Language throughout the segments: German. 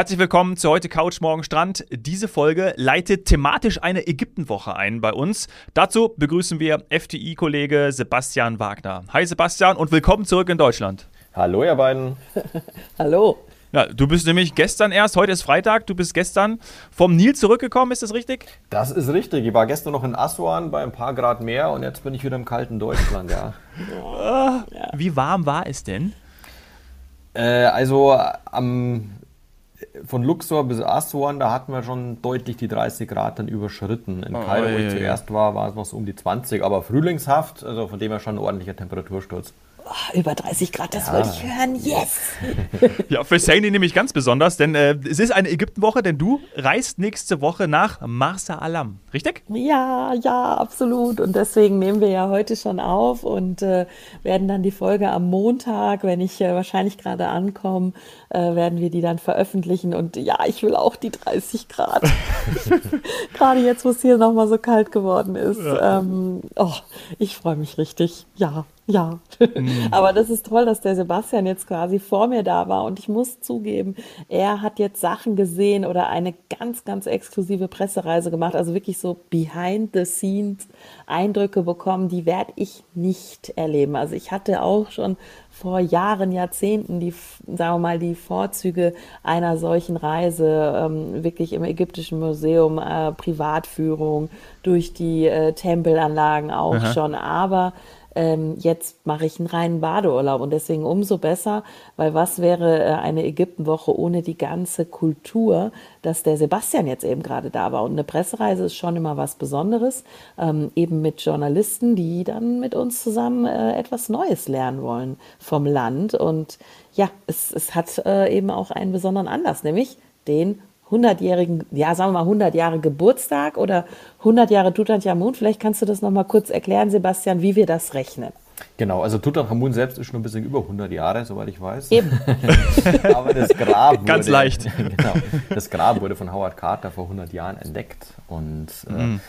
Herzlich willkommen zu heute Couch Morgen Strand. Diese Folge leitet thematisch eine Ägyptenwoche ein bei uns. Dazu begrüßen wir FDI-Kollege Sebastian Wagner. Hi Sebastian und willkommen zurück in Deutschland. Hallo ihr beiden. Hallo. Ja, du bist nämlich gestern erst, heute ist Freitag, du bist gestern vom Nil zurückgekommen, ist das richtig? Das ist richtig. Ich war gestern noch in Aswan bei ein paar Grad mehr und jetzt bin ich wieder im kalten Deutschland, ja. ja. Wie warm war es denn? Äh, also am von Luxor bis Aswan, da hatten wir schon deutlich die 30 Grad dann überschritten. In oh, Kairo, wo ich zuerst war, war es noch so um die 20, aber frühlingshaft, also von dem her schon ein ordentlicher Temperatursturz. Oh, über 30 Grad, das ja. wollte ich hören. Yes! ja, für Saini nämlich ganz besonders, denn äh, es ist eine Ägyptenwoche, denn du reist nächste Woche nach Marsa Alam, richtig? Ja, ja, absolut. Und deswegen nehmen wir ja heute schon auf und äh, werden dann die Folge am Montag, wenn ich äh, wahrscheinlich gerade ankomme, äh, werden wir die dann veröffentlichen. Und ja, ich will auch die 30 Grad. gerade jetzt, wo es hier nochmal so kalt geworden ist. Ja. Ähm, oh, ich freue mich richtig. Ja, ja, mhm. aber das ist toll, dass der Sebastian jetzt quasi vor mir da war und ich muss zugeben, er hat jetzt Sachen gesehen oder eine ganz, ganz exklusive Pressereise gemacht, also wirklich so behind the scenes Eindrücke bekommen, die werde ich nicht erleben. Also ich hatte auch schon vor Jahren, Jahrzehnten die, sagen wir mal, die Vorzüge einer solchen Reise, ähm, wirklich im ägyptischen Museum, äh, Privatführung durch die äh, Tempelanlagen auch Aha. schon, aber ähm, jetzt mache ich einen reinen Badeurlaub und deswegen umso besser, weil was wäre äh, eine Ägyptenwoche ohne die ganze Kultur, dass der Sebastian jetzt eben gerade da war. Und eine Pressereise ist schon immer was Besonderes, ähm, eben mit Journalisten, die dann mit uns zusammen äh, etwas Neues lernen wollen vom Land. Und ja, es, es hat äh, eben auch einen besonderen Anlass, nämlich den 100-jährigen, ja, sagen wir mal 100 Jahre Geburtstag oder 100 Jahre Tutanchamun. Vielleicht kannst du das nochmal kurz erklären, Sebastian, wie wir das rechnen. Genau, also Tutanchamun selbst ist schon ein bisschen über 100 Jahre, soweit ich weiß. Eben. Aber das Grab wurde, Ganz leicht. genau, das Grab wurde von Howard Carter vor 100 Jahren entdeckt und äh, mhm.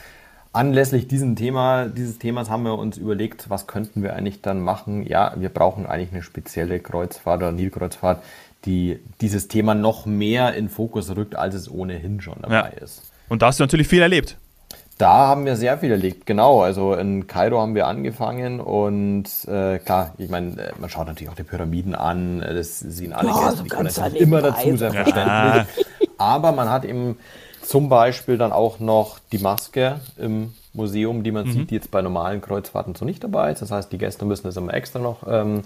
Anlässlich diesem Thema, dieses Themas haben wir uns überlegt, was könnten wir eigentlich dann machen? Ja, wir brauchen eigentlich eine spezielle Kreuzfahrt oder Nilkreuzfahrt, die dieses Thema noch mehr in Fokus rückt, als es ohnehin schon dabei ja. ist. Und da hast du natürlich viel erlebt. Da haben wir sehr viel erlebt, genau. Also in Kairo haben wir angefangen und äh, klar, ich meine, äh, man schaut natürlich auch die Pyramiden an, äh, das sehen alle oh, Gäste, die können das immer dazu, selbstverständlich. Ja. Aber man hat eben zum Beispiel dann auch noch die Maske im Museum, die man mhm. sieht, die jetzt bei normalen Kreuzfahrten so nicht dabei ist. Das heißt, die Gäste müssen das immer extra noch ähm,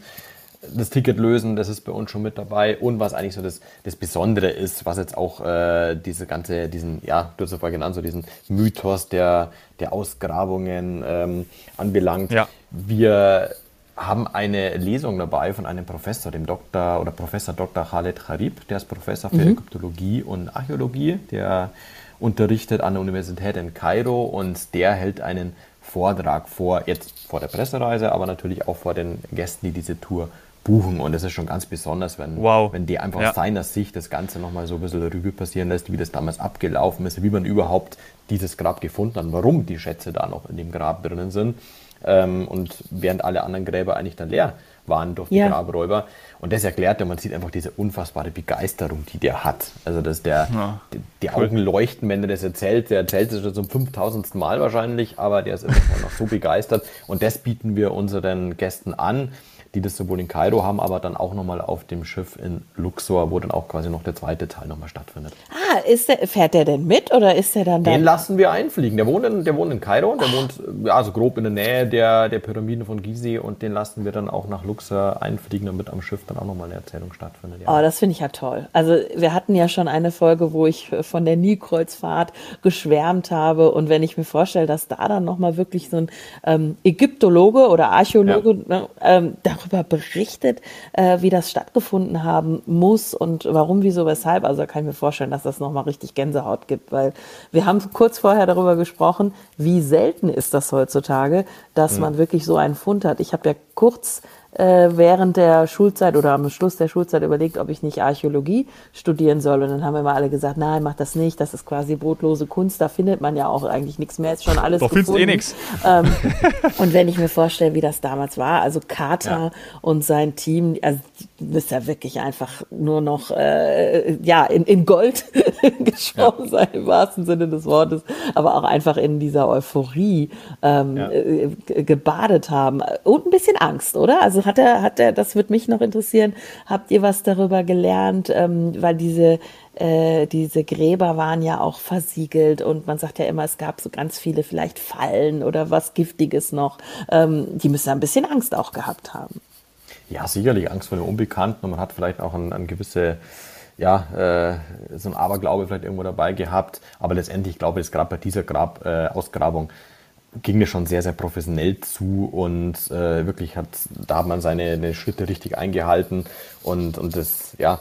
das Ticket lösen, das ist bei uns schon mit dabei. Und was eigentlich so das, das Besondere ist, was jetzt auch äh, diese ganze, diesen, ja, du hast es vorhin genannt, so diesen Mythos der, der Ausgrabungen ähm, anbelangt. Ja. Wir haben eine Lesung dabei von einem Professor, dem Doktor oder Professor Dr. Khaled Harib, der ist Professor für mhm. Ägyptologie und Archäologie, der unterrichtet an der Universität in Kairo und der hält einen Vortrag vor, jetzt vor der Pressereise, aber natürlich auch vor den Gästen, die diese Tour buchen. Und das ist schon ganz besonders, wenn, wow. wenn die einfach ja. aus seiner Sicht das Ganze nochmal so ein bisschen Revue passieren lässt, wie das damals abgelaufen ist, wie man überhaupt dieses Grab gefunden hat, warum die Schätze da noch in dem Grab drinnen sind. Ähm, und während alle anderen Gräber eigentlich dann leer waren durch die ja. Grabräuber. Und das erklärt er, man sieht einfach diese unfassbare Begeisterung, die der hat. Also, dass der, ja, die, die cool. Augen leuchten, wenn er das erzählt. Der erzählt es schon zum 5000. Mal wahrscheinlich, aber der ist immer noch so begeistert. Und das bieten wir unseren Gästen an die das sowohl in Kairo haben, aber dann auch nochmal auf dem Schiff in Luxor, wo dann auch quasi noch der zweite Teil nochmal stattfindet. Ah, ist der, fährt der denn mit oder ist der dann da? Den lassen wir einfliegen. Der wohnt in, der wohnt in Kairo, der Ach. wohnt also grob in der Nähe der, der Pyramiden von Gizeh und den lassen wir dann auch nach Luxor einfliegen, damit am Schiff dann auch nochmal eine Erzählung stattfindet. Ja. Oh, das finde ich ja toll. Also wir hatten ja schon eine Folge, wo ich von der Nilkreuzfahrt geschwärmt habe und wenn ich mir vorstelle, dass da dann nochmal wirklich so ein ähm, Ägyptologe oder Archäologe ja. ne, ähm, darüber berichtet, äh, wie das stattgefunden haben muss und warum, wieso, weshalb. Also da kann ich mir vorstellen, dass das nochmal richtig Gänsehaut gibt, weil wir haben kurz vorher darüber gesprochen, wie selten ist das heutzutage, dass ja. man wirklich so einen Fund hat. Ich habe ja kurz äh, während der Schulzeit oder am Schluss der Schulzeit überlegt, ob ich nicht Archäologie studieren soll. Und dann haben wir mal alle gesagt, nein, mach das nicht, das ist quasi brotlose Kunst, da findet man ja auch eigentlich nichts mehr, ist schon alles Doch findest eh nichts. Ähm, und wenn ich mir vorstelle, wie das damals war, also Carter ja. und sein Team, also ist ja wirklich einfach nur noch äh, ja in, in Gold geschwommen ja. sein im wahrsten Sinne des Wortes, aber auch einfach in dieser Euphorie ähm, ja. Gebadet haben und ein bisschen Angst, oder? Also hat er, hat er, das würde mich noch interessieren. Habt ihr was darüber gelernt, ähm, weil diese äh, diese Gräber waren ja auch versiegelt und man sagt ja immer, es gab so ganz viele vielleicht Fallen oder was Giftiges noch. Ähm, die müssen ein bisschen Angst auch gehabt haben. Ja, sicherlich Angst vor dem Unbekannten und man hat vielleicht auch ein, ein gewisse ja, äh, so ein Aberglaube vielleicht irgendwo dabei gehabt. Aber letztendlich glaube ich, gerade bei dieser Grab, äh, Ausgrabung ging es schon sehr, sehr professionell zu und äh, wirklich hat, da hat man seine Schritte richtig eingehalten und, und das, ja.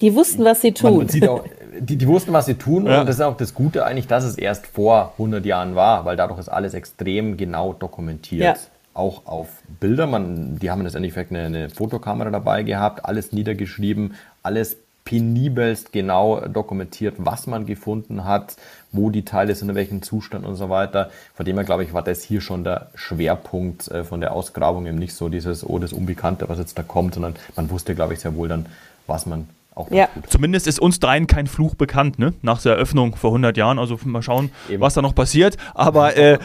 Die wussten, was sie tun. Man sieht auch, die, die wussten, was sie tun ja. und das ist auch das Gute eigentlich, dass es erst vor 100 Jahren war, weil dadurch ist alles extrem genau dokumentiert. Ja auch auf Bilder. Man, die haben das Endeffekt eine, eine Fotokamera dabei gehabt, alles niedergeschrieben, alles penibelst genau dokumentiert, was man gefunden hat, wo die Teile sind, in welchem Zustand und so weiter. Von dem her, glaube ich, war das hier schon der Schwerpunkt äh, von der Ausgrabung, eben nicht so dieses, oh, das Unbekannte, was jetzt da kommt, sondern man wusste, glaube ich, sehr wohl dann, was man auch ja. Zumindest ist uns dreien kein Fluch bekannt, ne? Nach der Eröffnung vor 100 Jahren. Also mal schauen, Eben. was da noch passiert. Aber äh,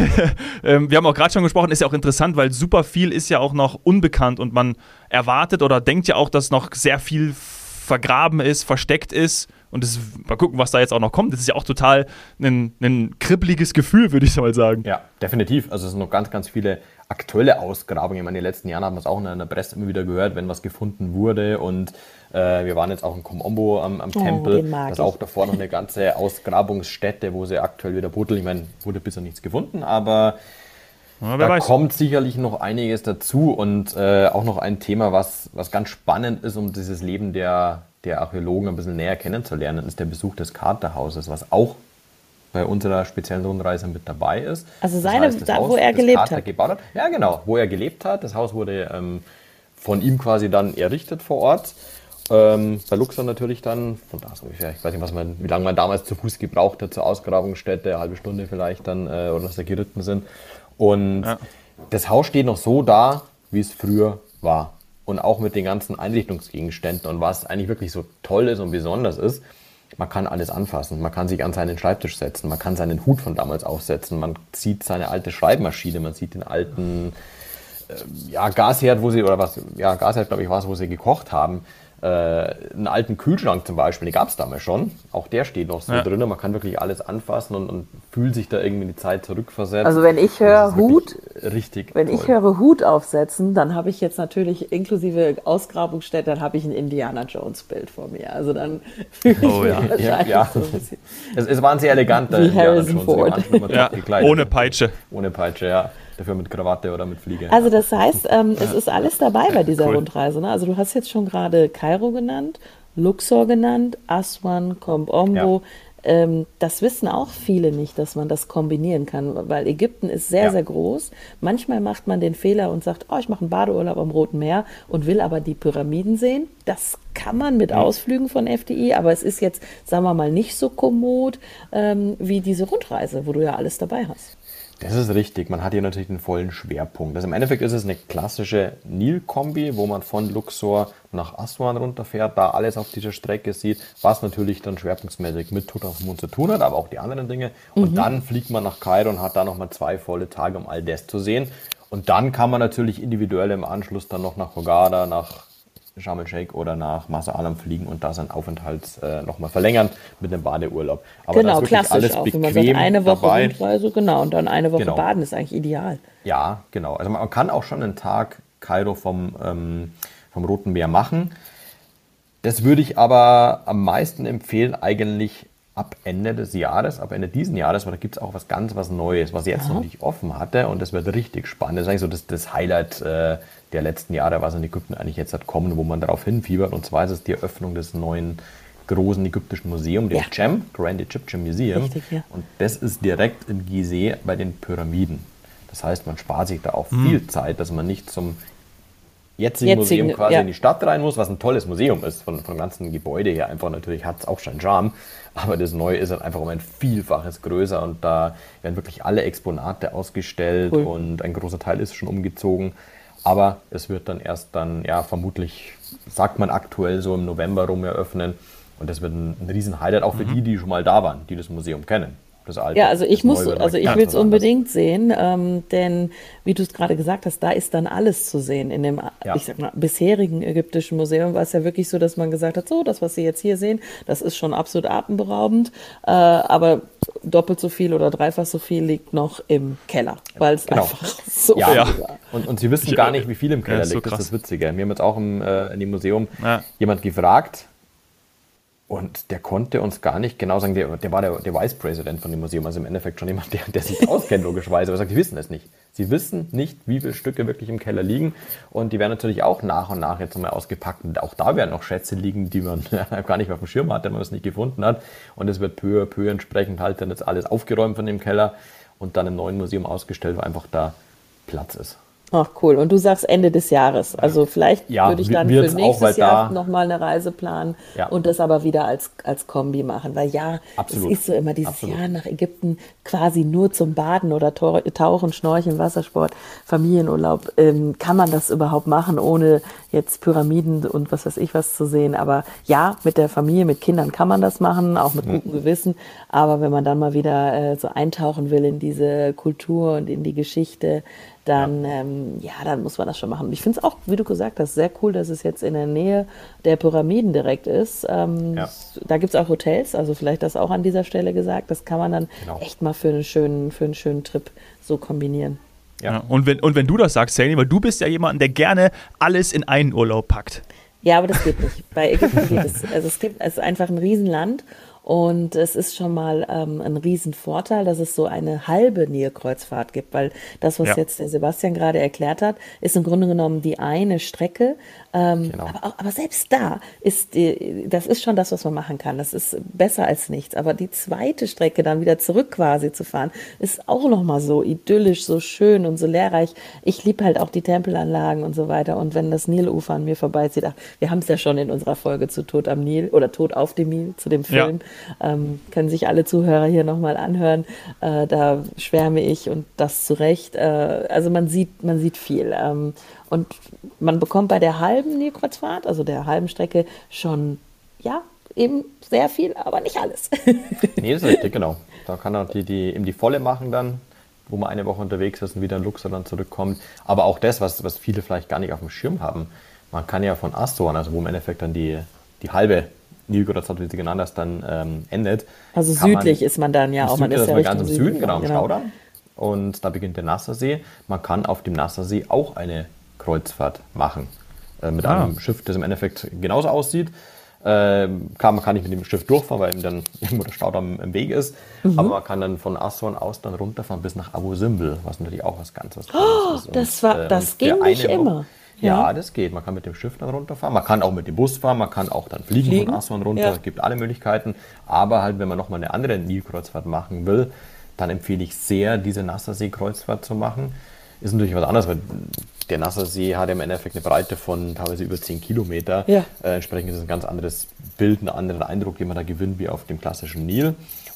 ähm, wir haben auch gerade schon gesprochen, ist ja auch interessant, weil super viel ist ja auch noch unbekannt und man erwartet oder denkt ja auch, dass noch sehr viel vergraben ist, versteckt ist. Und das, mal gucken, was da jetzt auch noch kommt. Das ist ja auch total ein, ein kribbeliges Gefühl, würde ich mal sagen. Ja, definitiv. Also es sind noch ganz, ganz viele aktuelle Ausgrabungen. Ich meine, in den letzten Jahren haben wir es auch in der Presse immer wieder gehört, wenn was gefunden wurde. Und äh, wir waren jetzt auch in Komombo am, am oh, Tempel. Da ist auch davor noch eine ganze Ausgrabungsstätte, wo sie aktuell wieder buddeln. Ich meine, wurde bisher nichts gefunden, aber ja, da weiß. kommt sicherlich noch einiges dazu und äh, auch noch ein Thema, was, was ganz spannend ist, um dieses Leben der, der Archäologen ein bisschen näher kennenzulernen, ist der Besuch des Katerhauses, was auch bei unserer speziellen Rundreise mit dabei ist. Also seine, das heißt, da, Haus, wo er gelebt Kater hat. Gebaut hat. Ja, genau, wo er gelebt hat. Das Haus wurde ähm, von ihm quasi dann errichtet vor Ort. Ähm, bei Luxor natürlich dann, von da so ungefähr, ich weiß nicht, was man, wie lange man damals zu Fuß gebraucht hat zur Ausgrabungsstätte, eine halbe Stunde vielleicht dann, äh, oder dass da geritten sind. Und ja. das Haus steht noch so da, wie es früher war. Und auch mit den ganzen Einrichtungsgegenständen und was eigentlich wirklich so toll ist und besonders ist, man kann alles anfassen. Man kann sich an seinen Schreibtisch setzen, man kann seinen Hut von damals aufsetzen, man sieht seine alte Schreibmaschine, man sieht den alten äh, ja, Gasherd, wo sie, oder was, ja, Gasherd, glaube ich, war es, wo sie gekocht haben äh, einen alten Kühlschrank zum Beispiel, den gab es damals schon. Auch der steht noch so ja. drin. Man kann wirklich alles anfassen und, und, fühlt sich da irgendwie in die Zeit zurückversetzt. Also wenn ich höre Hut, richtig. Wenn toll. ich höre Hut aufsetzen, dann habe ich jetzt natürlich inklusive Ausgrabungsstätte, dann habe ich ein Indiana Jones Bild vor mir. Also dann fühle ich oh, ja. ja, ja. So es, es waren sehr elegante Wie Harrison Ford. Ja. Ohne Peitsche. Ohne Peitsche, ja. Dafür mit Krawatte oder mit Fliege. Also das heißt, ähm, es ist alles dabei bei dieser cool. Rundreise. Ne? Also du hast jetzt schon gerade Kairo genannt, Luxor genannt, Aswan, Komombo. Ja. Ähm, das wissen auch viele nicht, dass man das kombinieren kann, weil Ägypten ist sehr, ja. sehr groß. Manchmal macht man den Fehler und sagt, oh, ich mache einen Badeurlaub am Roten Meer und will aber die Pyramiden sehen. Das kann man mit Ausflügen von FDI, aber es ist jetzt, sagen wir mal, nicht so kommod ähm, wie diese Rundreise, wo du ja alles dabei hast. Das ist richtig. Man hat hier natürlich den vollen Schwerpunkt. Also im Endeffekt ist es eine klassische Nil-Kombi, wo man von Luxor nach Aswan runterfährt, da alles auf dieser Strecke sieht, was natürlich dann schwerpunktmäßig mit Tutanchamun zu tun hat, aber auch die anderen Dinge. Und mhm. dann fliegt man nach Kairo und hat da nochmal zwei volle Tage, um all das zu sehen. Und dann kann man natürlich individuell im Anschluss dann noch nach Hogada, nach Sharm el-Sheikh oder nach Masa Alam fliegen und da seinen Aufenthalt äh, nochmal verlängern mit einem Badeurlaub. Aber genau, klassisch alles auch, wenn man sagt, eine Woche dabei. Rundreise, genau, und dann eine Woche genau. baden ist eigentlich ideal. Ja, genau. Also man kann auch schon einen Tag Kairo vom, ähm, vom Roten Meer machen. Das würde ich aber am meisten empfehlen, eigentlich ab Ende des Jahres, ab Ende diesen Jahres, weil da gibt es auch was ganz was Neues, was ich jetzt Aha. noch nicht offen hatte und das wird richtig spannend. Das ist eigentlich so das, das Highlight äh, der letzten Jahre, was in Ägypten eigentlich jetzt hat kommen, wo man darauf hinfiebert. Und zwar ist es die Eröffnung des neuen großen ägyptischen Museums, dem ja. GEM, Grand Egyptian Museum. Richtig, ja. Und das ist direkt in Gizeh bei den Pyramiden. Das heißt, man spart sich da auch mhm. viel Zeit, dass man nicht zum jetzigen, jetzigen Museum quasi ja. in die Stadt rein muss, was ein tolles Museum ist, von, von ganzen Gebäude her einfach natürlich hat es auch schon Charme, aber das Neue ist halt einfach um ein Vielfaches größer und da werden wirklich alle Exponate ausgestellt cool. und ein großer Teil ist schon umgezogen, aber es wird dann erst dann, ja, vermutlich, sagt man aktuell so im November rum eröffnen und das wird ein, ein riesen Highlight, auch für mhm. die, die schon mal da waren, die das Museum kennen das alte. Ja, also ich muss, also ich will es unbedingt sehen, ähm, denn wie du es gerade gesagt hast, da ist dann alles zu sehen. In dem, ja. ich sag mal, bisherigen ägyptischen Museum war es ja wirklich so, dass man gesagt hat, so, das, was Sie jetzt hier sehen, das ist schon absolut atemberaubend, äh, aber doppelt so viel oder dreifach so viel liegt noch im Keller, weil es genau. einfach so ja. ja. Und, und Sie wissen ich, gar nicht, wie viel im Keller liegt. So das ist das Witzige. Wir haben jetzt auch im, äh, in dem Museum ja. jemand gefragt, und der konnte uns gar nicht genau sagen, der, der war der, der Vice President von dem Museum, also im Endeffekt schon jemand, der, der sich auskennt, logischerweise. Aber er sagt, die wissen es nicht. Sie wissen nicht, wie viele Stücke wirklich im Keller liegen. Und die werden natürlich auch nach und nach jetzt nochmal ausgepackt. Und auch da werden noch Schätze liegen, die man gar nicht mehr auf dem Schirm hatte, wenn man es nicht gefunden hat. Und es wird peu à peu entsprechend halt dann jetzt alles aufgeräumt von dem Keller und dann im neuen Museum ausgestellt, weil einfach da Platz ist. Ach cool. Und du sagst Ende des Jahres. Also vielleicht ja, würde ich dann für nächstes auch, Jahr nochmal eine Reise planen ja. und das aber wieder als, als Kombi machen. Weil ja, Absolut. es ist so immer dieses Absolut. Jahr nach Ägypten quasi nur zum Baden oder Tauchen, Schnorcheln, Wassersport, Familienurlaub. Ähm, kann man das überhaupt machen, ohne jetzt Pyramiden und was weiß ich was zu sehen? Aber ja, mit der Familie, mit Kindern kann man das machen, auch mit mhm. gutem Gewissen. Aber wenn man dann mal wieder äh, so eintauchen will in diese Kultur und in die Geschichte, dann, ja. Ähm, ja, dann muss man das schon machen. Ich finde es auch, wie du gesagt hast, sehr cool, dass es jetzt in der Nähe der Pyramiden direkt ist. Ähm, ja. Da gibt es auch Hotels, also vielleicht das auch an dieser Stelle gesagt. Das kann man dann genau. echt mal für einen schönen, für einen schönen Trip so kombinieren. Ja. ja. Und, wenn, und wenn du das sagst, Sally, weil du bist ja jemand, der gerne alles in einen Urlaub packt. Ja, aber das geht nicht. Bei Ägypten geht es. Also es gibt, es ist einfach ein Riesenland und es ist schon mal ähm, ein Riesenvorteil, dass es so eine halbe Nilkreuzfahrt gibt, weil das, was ja. jetzt der Sebastian gerade erklärt hat, ist im Grunde genommen die eine Strecke. Ähm, genau. aber, aber, selbst da ist die, das ist schon das, was man machen kann. Das ist besser als nichts. Aber die zweite Strecke dann wieder zurück quasi zu fahren, ist auch noch mal so idyllisch, so schön und so lehrreich. Ich liebe halt auch die Tempelanlagen und so weiter. Und wenn das Nilufer an mir vorbeizieht, ach, wir haben es ja schon in unserer Folge zu Tod am Nil oder Tod auf dem Nil zu dem Film. Ja ähm, können sich alle Zuhörer hier nochmal anhören. Äh, da schwärme ich und das zu Recht. Äh, also man sieht, man sieht viel. Ähm, und man bekommt bei der halben Nilkreuzfahrt, also der halben Strecke, schon, ja, eben sehr viel, aber nicht alles. nee, das ist richtig, genau. Da kann er die, die, eben die volle machen dann, wo man eine Woche unterwegs ist und wieder in dann zurückkommt. Aber auch das, was, was viele vielleicht gar nicht auf dem Schirm haben, man kann ja von Astor, also wo im Endeffekt dann die, die halbe Nilgorod, wie sie genannt hast, dann ähm, endet. Also südlich man, ist man dann ja auch. Man ist ja ganz im Süden, genau, im genau. Staudamm. Und da beginnt der Nassersee. Man kann auf dem Nassersee auch eine Kreuzfahrt machen. Äh, mit ah. einem Schiff, das im Endeffekt genauso aussieht. Äh, kann, man kann nicht mit dem Schiff durchfahren, weil eben dann irgendwo der Staudamm im Weg ist. Mhm. Aber man kann dann von Aswan aus dann runterfahren bis nach Abu Simbel, was natürlich auch was ganz was oh, ist. Das, war, äh, das ging nicht immer. Ja, ja, das geht. Man kann mit dem Schiff dann runterfahren. Man kann auch mit dem Bus fahren. Man kann auch dann fliegen, fliegen. von Aswan runter. Es gibt alle Möglichkeiten. Aber halt, wenn man nochmal eine andere Nilkreuzfahrt machen will, dann empfehle ich sehr, diese Nassersee-Kreuzfahrt zu machen. Ist natürlich was anderes, weil der Nassersee hat im Endeffekt eine Breite von teilweise über 10 Kilometer. Ja. Äh, entsprechend ist es ein ganz anderes Bild, einen anderen Eindruck, den man da gewinnt, wie auf dem klassischen Nil.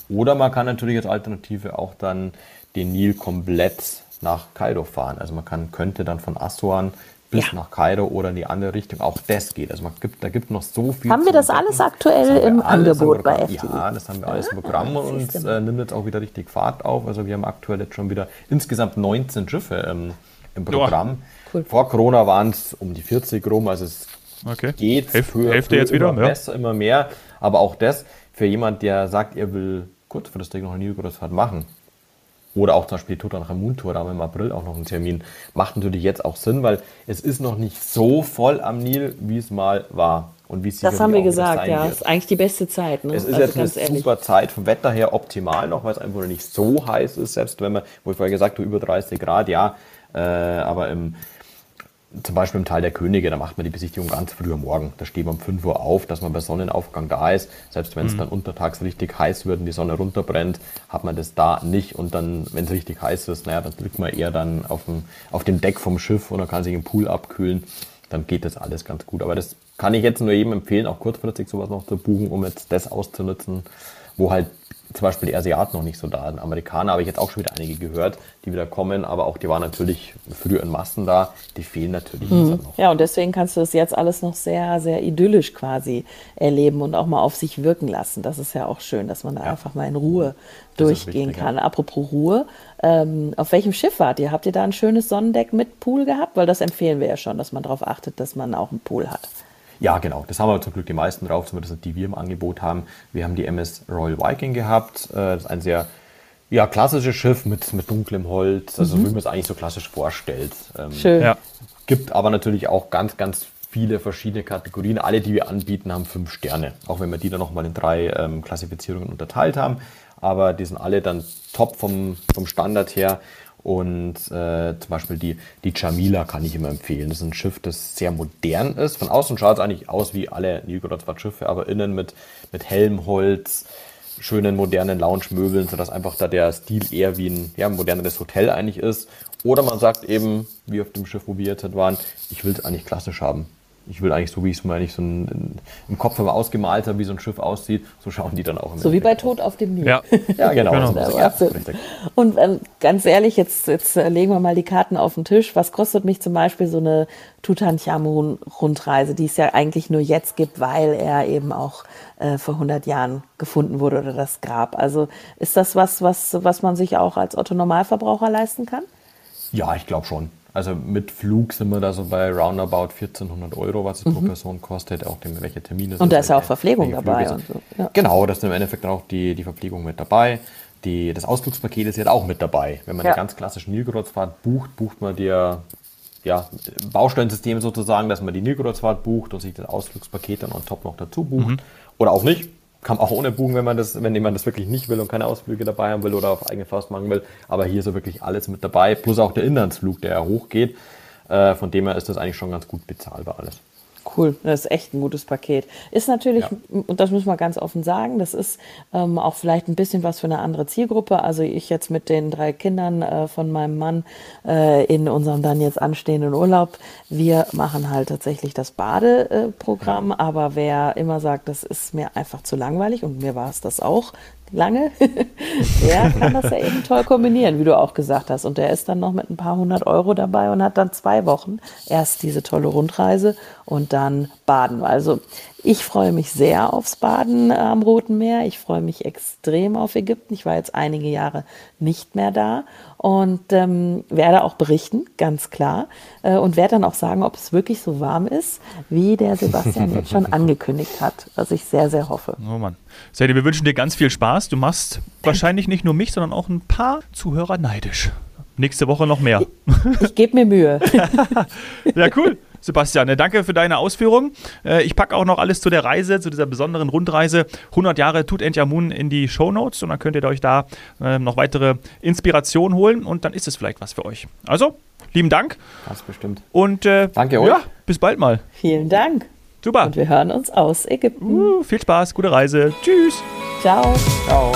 Oder man kann natürlich als Alternative auch dann den Nil komplett nach Kairo fahren. Also man kann, könnte dann von Aswan bis ja. nach Kairo oder in die andere Richtung. Auch das geht. Also man gibt, da gibt noch so viel. Haben wir das alles aktuell im Angebot im bei FTI? Ja, das haben wir alles im Programm ah, und äh, nimmt jetzt auch wieder richtig Fahrt auf. Also wir haben aktuell jetzt schon wieder insgesamt 19 Schiffe ähm, im Programm. Cool. Vor Corona waren es um die 40 rum. Also es okay. geht Hälf, für, Hälfte für jetzt immer wieder, besser, ja. immer mehr. Aber auch das für jemand, der sagt, er will kurzfristig noch eine Nilgroßfahrt machen, oder auch zum Beispiel Tutanchamun-Tour, da haben wir im April auch noch einen Termin. Macht natürlich jetzt auch Sinn, weil es ist noch nicht so voll am Nil, wie es mal war. Und wie es das haben wir gesagt, ja. Wird. ist eigentlich die beste Zeit. Ne? Es ist also jetzt eine ehrlich. super Zeit, vom Wetter her optimal noch, weil es einfach nicht so heiß ist, selbst wenn man, wo ich vorher gesagt habe, über 30 Grad, ja. Äh, aber im zum Beispiel im Teil der Könige, da macht man die Besichtigung ganz früh am Morgen. Da steht man um 5 Uhr auf, dass man bei Sonnenaufgang da ist. Selbst wenn es mhm. dann untertags richtig heiß wird und die Sonne runterbrennt, hat man das da nicht. Und dann, wenn es richtig heiß ist, naja, dann liegt man eher dann auf dem, auf dem Deck vom Schiff und dann kann sich im Pool abkühlen. dann geht das alles ganz gut. Aber das kann ich jetzt nur jedem empfehlen, auch kurzfristig sowas noch zu buchen, um jetzt das auszunutzen, wo halt zum Beispiel die Asiaten noch nicht so da. sind. Amerikaner habe ich jetzt auch schon wieder einige gehört, die wieder kommen, aber auch die waren natürlich früher in Massen da. Die fehlen natürlich mhm. jetzt noch. Ja, und deswegen kannst du das jetzt alles noch sehr, sehr idyllisch quasi erleben und auch mal auf sich wirken lassen. Das ist ja auch schön, dass man da ja. einfach mal in Ruhe durchgehen wichtig, kann. Ja. Apropos Ruhe, ähm, auf welchem Schiff wart ihr? Habt ihr da ein schönes Sonnendeck mit Pool gehabt? Weil das empfehlen wir ja schon, dass man darauf achtet, dass man auch einen Pool hat. Ja, genau. Das haben wir zum Glück die meisten drauf, zumindest die wir im Angebot haben. Wir haben die MS Royal Viking gehabt. Äh, das ist ein sehr ja, klassisches Schiff mit, mit dunklem Holz, also mhm. wie man es eigentlich so klassisch vorstellt. Ähm, Schön. Ja. Gibt aber natürlich auch ganz, ganz viele verschiedene Kategorien. Alle, die wir anbieten, haben fünf Sterne. Auch wenn wir die dann nochmal in drei ähm, Klassifizierungen unterteilt haben. Aber die sind alle dann top vom, vom Standard her. Und äh, zum Beispiel die, die Jamila kann ich immer empfehlen. Das ist ein Schiff, das sehr modern ist. Von außen schaut es eigentlich aus wie alle Nilgorod-Schiffe, aber innen mit, mit Helmholz, schönen modernen Lounge-Möbeln, sodass einfach da der Stil eher wie ein ja, moderneres Hotel eigentlich ist. Oder man sagt eben, wie auf dem Schiff, wo wir jetzt waren, ich will es eigentlich klassisch haben ich will eigentlich so, wie ich es mir eigentlich so ein, im Kopf immer ausgemalt habe, wie so ein Schiff aussieht, so schauen die dann auch im So wie bei Tod auf dem Nil. Ja, ja genau. genau. So, ja, und ähm, ganz ehrlich, jetzt, jetzt äh, legen wir mal die Karten auf den Tisch. Was kostet mich zum Beispiel so eine Tutanchamun-Rundreise, die es ja eigentlich nur jetzt gibt, weil er eben auch äh, vor 100 Jahren gefunden wurde oder das Grab. Also ist das was, was, was man sich auch als Otto-Normalverbraucher leisten kann? Ja, ich glaube schon. Also mit Flug sind wir da so bei roundabout 1400 Euro, was es mhm. pro Person kostet, auch dem, welche Termine Und da ist ja auch Verpflegung dabei. Und so. ja. Genau, das ist im Endeffekt dann auch die, die Verpflegung mit dabei. Die, das Ausflugspaket ist jetzt auch mit dabei. Wenn man ja. eine ganz klassische Nilgorodsfahrt bucht, bucht man dir ja, Baustellensystem sozusagen, dass man die Nilgorodsfahrt bucht und sich das Ausflugspaket dann on top noch dazu bucht. Mhm. Oder auch nicht kann auch ohne buchen, wenn man das, wenn jemand das wirklich nicht will und keine Ausflüge dabei haben will oder auf eigene Faust machen will. Aber hier ist so wirklich alles mit dabei, plus auch der Inlandsflug, der ja hochgeht. Äh, von dem her ist das eigentlich schon ganz gut bezahlbar alles. Cool, das ist echt ein gutes Paket. Ist natürlich, ja. und das muss man ganz offen sagen, das ist ähm, auch vielleicht ein bisschen was für eine andere Zielgruppe. Also ich jetzt mit den drei Kindern äh, von meinem Mann äh, in unserem dann jetzt anstehenden Urlaub, wir machen halt tatsächlich das Badeprogramm, ja. aber wer immer sagt, das ist mir einfach zu langweilig und mir war es das auch, lange, der kann das ja eben toll kombinieren, wie du auch gesagt hast. Und der ist dann noch mit ein paar hundert Euro dabei und hat dann zwei Wochen erst diese tolle Rundreise und dann Baden. Also ich freue mich sehr aufs Baden am Roten Meer. Ich freue mich extrem auf Ägypten. Ich war jetzt einige Jahre nicht mehr da und ähm, werde auch berichten, ganz klar. Äh, und werde dann auch sagen, ob es wirklich so warm ist, wie der Sebastian jetzt schon angekündigt hat, was ich sehr, sehr hoffe. Oh Mann. Sadie, wir wünschen dir ganz viel Spaß. Du machst wahrscheinlich nicht nur mich, sondern auch ein paar Zuhörer neidisch. Nächste Woche noch mehr. Ich, ich gebe mir Mühe. ja, cool. Sebastian, danke für deine Ausführungen. Äh, ich packe auch noch alles zu der Reise, zu dieser besonderen Rundreise 100 Jahre Tutanchamun in die Show Notes und dann könnt ihr euch da äh, noch weitere Inspirationen holen und dann ist es vielleicht was für euch. Also, lieben Dank. Das bestimmt. Und äh, danke euch. Ja, bis bald mal. Vielen Dank. Super. Und wir hören uns aus Ägypten. Uh, viel Spaß, gute Reise. Tschüss. Ciao. Ciao.